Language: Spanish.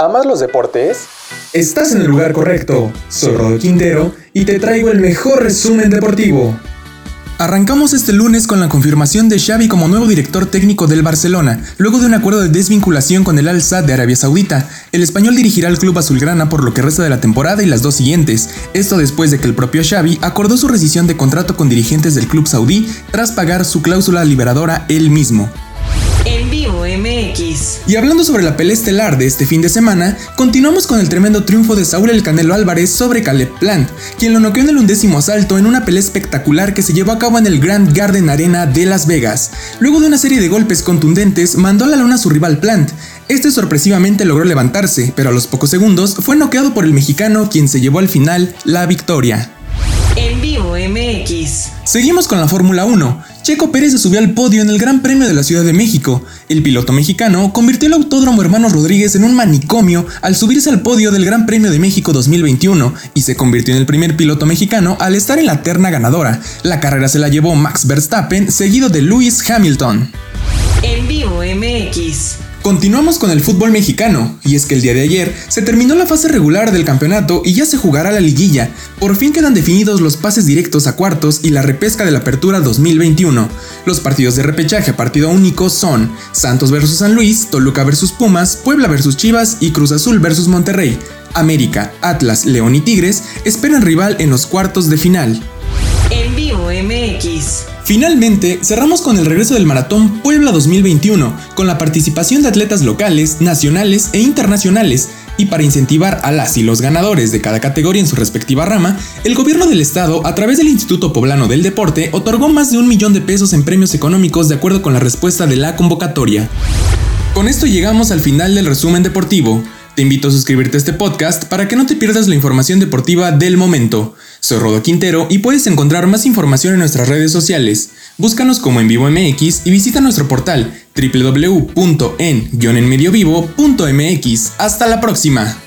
¿Amas los deportes? Estás en el lugar correcto. Soy Rodo Quintero y te traigo el mejor resumen deportivo. Arrancamos este lunes con la confirmación de Xavi como nuevo director técnico del Barcelona, luego de un acuerdo de desvinculación con el Al-Sadd de Arabia Saudita. El español dirigirá al club azulgrana por lo que resta de la temporada y las dos siguientes, esto después de que el propio Xavi acordó su rescisión de contrato con dirigentes del club saudí tras pagar su cláusula liberadora él mismo. Y hablando sobre la pelea estelar de este fin de semana, continuamos con el tremendo triunfo de Saúl El Canelo Álvarez sobre Caleb Plant, quien lo noqueó en el undécimo asalto en una pelea espectacular que se llevó a cabo en el Grand Garden Arena de Las Vegas. Luego de una serie de golpes contundentes, mandó a la luna a su rival Plant. Este sorpresivamente logró levantarse, pero a los pocos segundos fue noqueado por el mexicano quien se llevó al final la victoria. En vivo MX. Seguimos con la Fórmula 1. Checo Pérez se subió al podio en el Gran Premio de la Ciudad de México. El piloto mexicano convirtió el Autódromo Hermanos Rodríguez en un manicomio al subirse al podio del Gran Premio de México 2021 y se convirtió en el primer piloto mexicano al estar en la terna ganadora. La carrera se la llevó Max Verstappen, seguido de Lewis Hamilton. En vivo MX. Continuamos con el fútbol mexicano, y es que el día de ayer se terminó la fase regular del campeonato y ya se jugará la liguilla. Por fin quedan definidos los pases directos a cuartos y la repesca de la apertura 2021. Los partidos de repechaje a partido único son Santos vs San Luis, Toluca vs Pumas, Puebla vs Chivas y Cruz Azul vs Monterrey. América, Atlas, León y Tigres esperan rival en los cuartos de final. En vivo MX. Finalmente, cerramos con el regreso del Maratón Puebla 2021, con la participación de atletas locales, nacionales e internacionales, y para incentivar a las y los ganadores de cada categoría en su respectiva rama, el gobierno del estado, a través del Instituto Poblano del Deporte, otorgó más de un millón de pesos en premios económicos de acuerdo con la respuesta de la convocatoria. Con esto llegamos al final del resumen deportivo. Te invito a suscribirte a este podcast para que no te pierdas la información deportiva del momento. Soy Rodo Quintero y puedes encontrar más información en nuestras redes sociales. Búscanos como en vivo MX y visita nuestro portal www.en-enmediovivo.mx. Hasta la próxima.